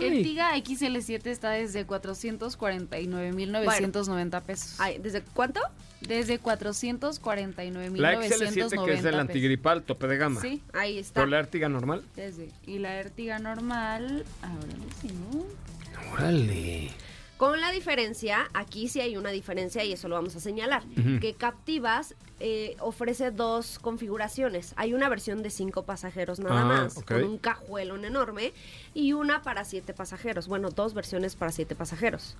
El Ay. Tiga XL7 está desde 449.990 pesos. Ay, ¿Desde cuánto? Desde 449.990 La XL7 que es el antigripal, tope de gama. Sí, Ahí está. Pero la Ertiga normal. desde. Y la Ertiga normal, ahora sí, ¿no? Órale. Con la diferencia, aquí sí hay una diferencia y eso lo vamos a señalar, Ujú. que Captivas eh, ofrece dos configuraciones. Hay una versión de cinco pasajeros nada Ah, más, con un cajuelón enorme, y una para siete pasajeros. Bueno, dos versiones para siete pasajeros.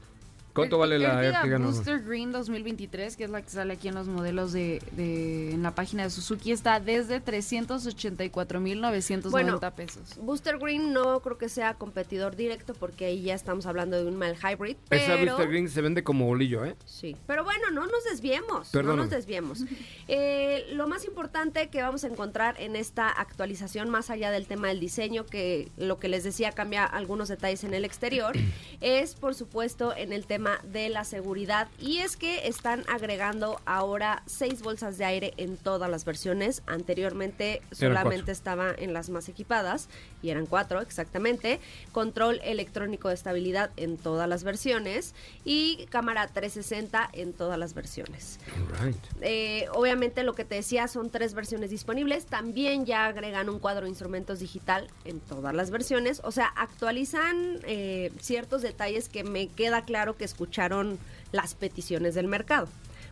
¿Cuánto vale la Ertiga normal? Booster Green 2023, que es la que sale aquí en los modelos de, de- en la página de Suzuki, está desde 384.990 Bueno, pesos. Booster Green no creo que sea competidor directo porque ahí ya estamos hablando de un mal hybrid, Esa pero... Booster Green se vende como bolillo, ¿eh? Sí, pero bueno, no nos desviemos, no Perdóname. nos desviemos. Eh, lo más importante que vamos a encontrar en esta actualización, más allá del tema del diseño, que lo que les decía cambia algunos detalles en el exterior, es por supuesto en el tema de la seguridad y es que están agregando ahora seis bolsas de aire en todas las versiones. Anteriormente solamente estaba en las más equipadas y eran cuatro exactamente. Control electrónico de estabilidad en todas las versiones y cámara 360 en todas las versiones. Right. Eh, obviamente lo que te decía son tres versiones disponibles. También ya agregan un cuadro de instrumentos digital en todas las versiones. O sea, actualizan eh, ciertos detalles que me queda claro que escucharon las peticiones del mercado.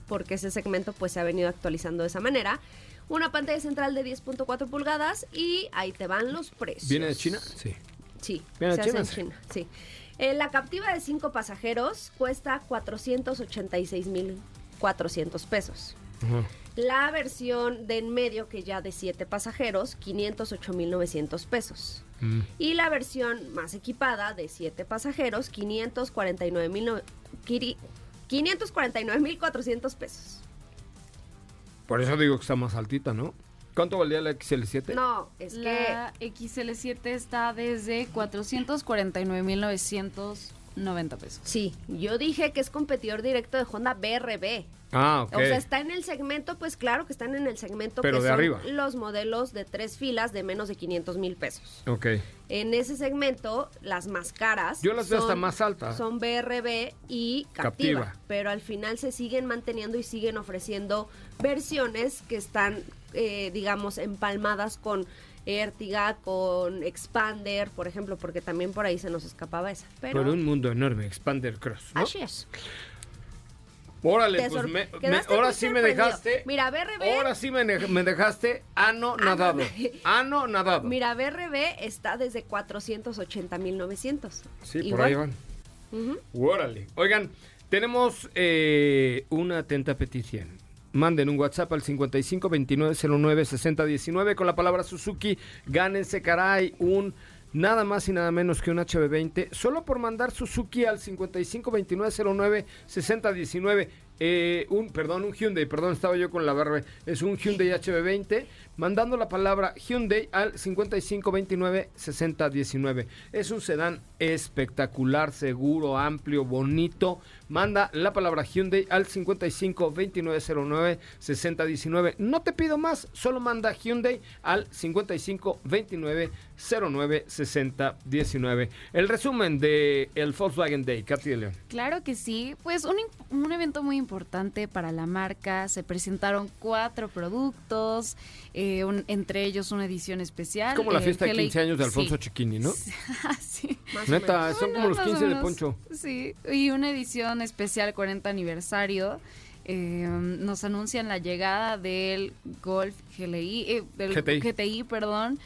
Porque ese segmento pues se ha venido actualizando de esa manera. Una pantalla central de 10.4 pulgadas y ahí te van los precios. ¿Viene de China? Sí. Sí, Viene se de hace en China, China, sí. Eh, la captiva de cinco pasajeros cuesta 486.400 pesos. Ajá. La versión de en medio, que ya de siete pasajeros, 508.900 pesos. Mm. Y la versión más equipada de siete pasajeros, 549.000 quiri- 549.400 pesos. Por eso digo que está más altita, ¿no? ¿Cuánto valía la XL7? No, es La XL7 está desde 449.990 pesos. Sí, yo dije que es competidor directo de Honda BRB. Ah, ok. O sea, está en el segmento, pues claro que están en el segmento Pero que de son arriba. los modelos de tres filas de menos de 500 mil pesos. Ok. En ese segmento, las más caras. Yo las veo hasta más altas. Son BRB y Captiva. Captiva, Pero al final se siguen manteniendo y siguen ofreciendo versiones que están, eh, digamos, empalmadas con Ertiga, con Expander, por ejemplo, porque también por ahí se nos escapaba esa. Pero Por un mundo enorme, Expander Cross, ¿no? así es. Órale, pues me- me- ahora sí me dejaste. Mira, BRB. Ahora sí me, me dejaste ano nadado. Ano nadado. Mira, BRB está desde 480.900. sí, por ahí van. Órale. Oigan, tenemos eh, una atenta petición. Manden un WhatsApp al 55 29 09 60 19 con la palabra Suzuki. Gánense, caray, un nada más y nada menos que un HB20. Solo por mandar Suzuki al 55 29 09 60 19. Eh, un, perdón, un Hyundai, perdón, estaba yo con la barba. Es un Hyundai HB20. Mandando la palabra Hyundai al 55 29 60 19. Es un sedán espectacular, seguro, amplio, bonito. Manda la palabra Hyundai al 55 29 09 60 19. No te pido más, solo manda Hyundai al 55 29 09 60 19. El resumen de el Volkswagen Day, Katy León. Claro que sí, pues un, un evento muy importante para la marca. Se presentaron cuatro productos, un- entre ellos una edición especial. Es como la eh, fiesta de GLA 15 años de Alfonso sí. Chiquini, ¿no? sí. Más o Neta, son como los Más o 15 de Poncho. Sí, y una edición especial 40 aniversario. Eh, nos anuncian la llegada del Golf GLI, eh, del GTI. GTI, perdón.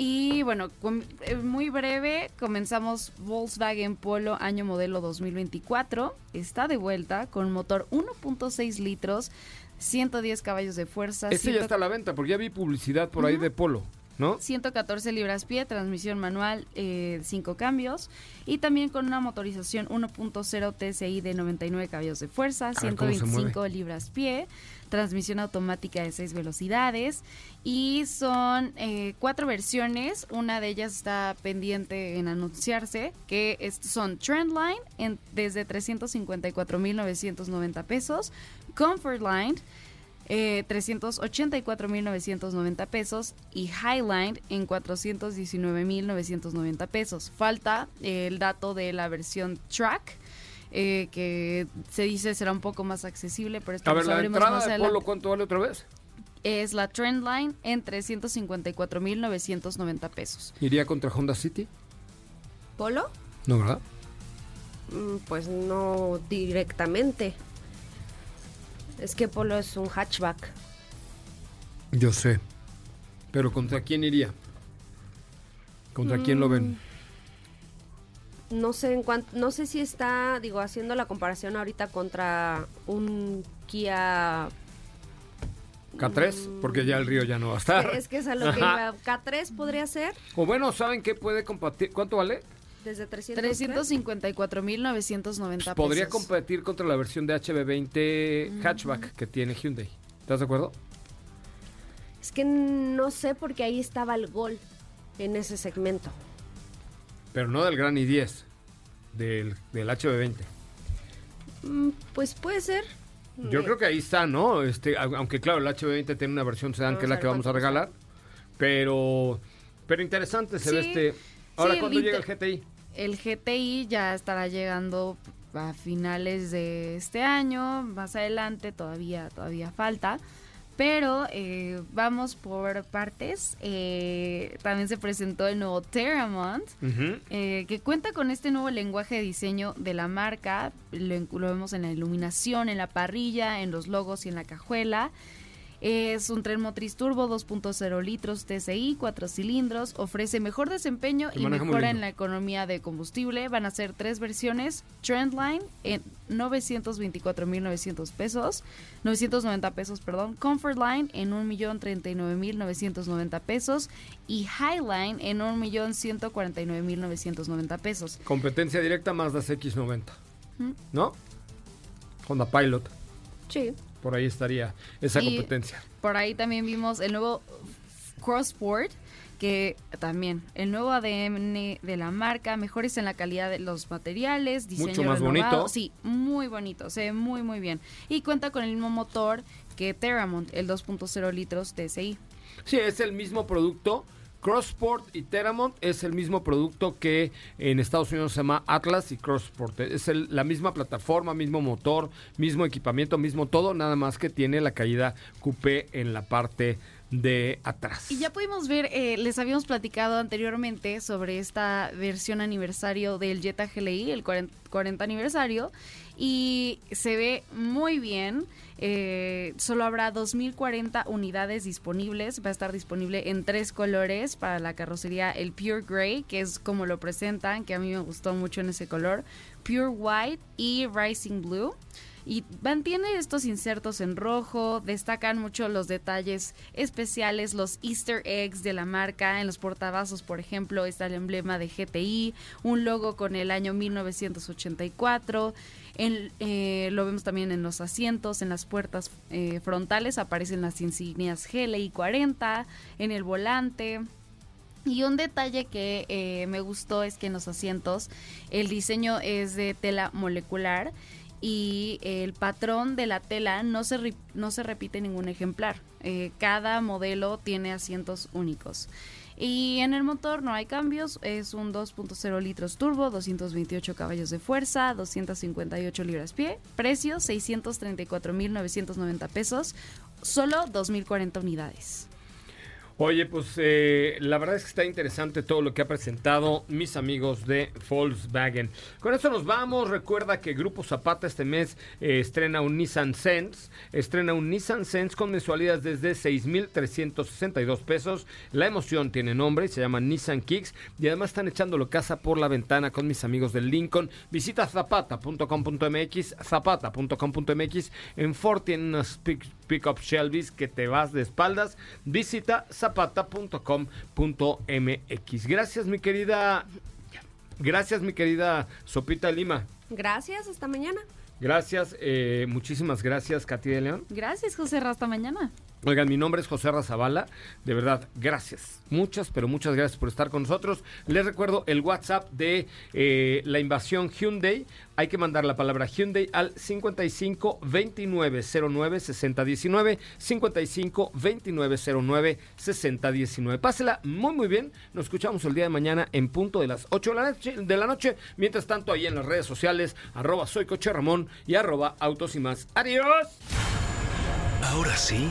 Y bueno, com- eh, muy breve, comenzamos Volkswagen Polo año modelo 2024. Está de vuelta con motor 1.6 litros, 110 caballos de fuerza. Este ya 100 está a la venta, porque ya vi publicidad por ahí de Polo. ¿no? 114 libras pie, transmisión manual, 5 cambios y también con una motorización 1.0 TSI de 99 caballos de fuerza, ¿cómo se 125 mueve? libras pie, transmisión automática de 6 velocidades y son eh, cuatro versiones, una de ellas está pendiente en anunciarse, que es- son Trendline en, desde 354.990 pesos, Comfortline eh, 384.990 pesos y Highline en 419.990 pesos. Falta eh, el dato de la versión Track, eh, que se dice será un poco más accesible, pero esto A ver, la entrada más de adelante. Polo, ¿cuánto vale otra vez? Es la Trendline en 354.990 pesos. ¿Iría contra Honda City? ¿Polo? No, ¿verdad? Mm, Pues no directamente. Es que Polo es un hatchback. Yo sé. Pero ¿contra quién iría? ¿Contra quién lo ven? No sé en cuanto, no sé si está, digo, haciendo la comparación ahorita contra un Kia. ¿K3? Porque ya el río ya no va a estar. Es que es a lo que Ajá. iba. K3 podría ser O bueno, ¿saben qué puede competir? ¿Cuánto vale? Desde 300. 354.990 pesos. Podría competir contra la versión de HB20 hatchback que tiene Hyundai. ¿Estás de acuerdo? Es que no sé porque ahí estaba el gol en ese segmento. Pero no del Gran i10, del, del HB20. Mm, Pues puede ser. Yo creo que ahí está, ¿no? Este, au- aunque claro, el HB20 tiene una versión sedán que es la que vamos a regalar. Pero, pero interesante se ve este. Ahora, sí, ¿cuándo llega el GTI? El GTI ya estará llegando a finales de este año, más adelante todavía todavía falta, pero eh, vamos por partes. Eh, también se presentó el nuevo Terramont, eh, que cuenta con este nuevo lenguaje de diseño de la marca. Lo, lo vemos en la iluminación, en la parrilla, en los logos y en la cajuela. Es un tren motriz turbo 2.0 litros TSI, 4 cilindros, ofrece mejor desempeño Se y mejora en la economía de combustible. Van a ser tres versiones, Trendline en 924.900 pesos, 990 pesos, perdón, Comfortline en 1.039.990 pesos y Highline en 1.149.990 pesos. Competencia directa Mazda CX90. Ujú. ¿No? Honda Pilot. Sí. Por ahí estaría esa Y competencia. Por ahí también vimos el nuevo Crossport, que también el nuevo ADN de la marca, mejores en la calidad de los materiales, diseño Mucho más renovado. bonito. Sí, muy bonito, se ve muy muy bien. Y cuenta con el mismo motor que Terramont, el 2.0 litros TSI. Sí, es el mismo producto. Crossport y Teramont es el mismo producto que en Estados Unidos se llama Atlas y Crossport. Es el- la misma plataforma, mismo motor, mismo equipamiento, mismo todo, nada más que tiene la caída coupé en la parte de atrás. Y ya pudimos ver, eh, les habíamos platicado anteriormente sobre esta versión aniversario del Jetta GLI, el 40, 40 aniversario, y se ve muy bien. Eh, solo habrá 2.040 unidades disponibles. Va a estar disponible en tres colores para la carrocería: el Pure Gray, que es como lo presentan, que a mí me gustó mucho en ese color, Pure White y Rising Blue. Y mantiene estos insertos en rojo, destacan mucho los detalles especiales, los easter eggs de la marca. En los portavasos, por ejemplo, está el emblema de GTI, un logo con el año 1984. En- eh, lo vemos también en los asientos, en las puertas eh, frontales aparecen las insignias GLI 40, en el volante. Y un detalle que eh, me gustó es que en los asientos el diseño es de tela molecular y el patrón de la tela no se, no se repite ningún ejemplar. Eh, cada modelo tiene asientos únicos. Y en el motor no hay cambios, es un 2.0 litros turbo, 228 caballos de fuerza, 258 libras pie, precio 634.990 pesos, solo 2.040 unidades. Oye, pues eh, la verdad es que está interesante todo lo que ha presentado mis amigos de Volkswagen. Con eso nos vamos. Recuerda que Grupo Zapata este mes eh, estrena un Nissan Sense. Estrena un Nissan Sense con mensualidades desde 6,362 pesos. La emoción tiene nombre y se llama Nissan Kicks. Y además están echándolo casa por la ventana con mis amigos del Lincoln. Visita zapata.com.mx, zapata.com.mx. En Ford tienen unas Pickup Shelby's que te vas de espaldas. Visita zapata.com.mx. Gracias, mi querida. Gracias, mi querida Sopita Lima. Gracias, hasta mañana. Gracias, eh, muchísimas gracias, Katy de León. Gracias, José Ra, hasta mañana. Oigan, mi nombre es José Razabala. De verdad, gracias. Muchas, pero muchas gracias por estar con nosotros. Les recuerdo el WhatsApp de eh, la invasión Hyundai. Hay que mandar la palabra Hyundai al 55 29 09 60 19. 55 29 09 60 19. Pásela muy, muy bien. Nos escuchamos el día de mañana en punto de las 8 de la noche. De la noche. Mientras tanto, ahí en las redes sociales, arroba soy coche Ramón y arroba autos y más. Adiós. Ahora sí,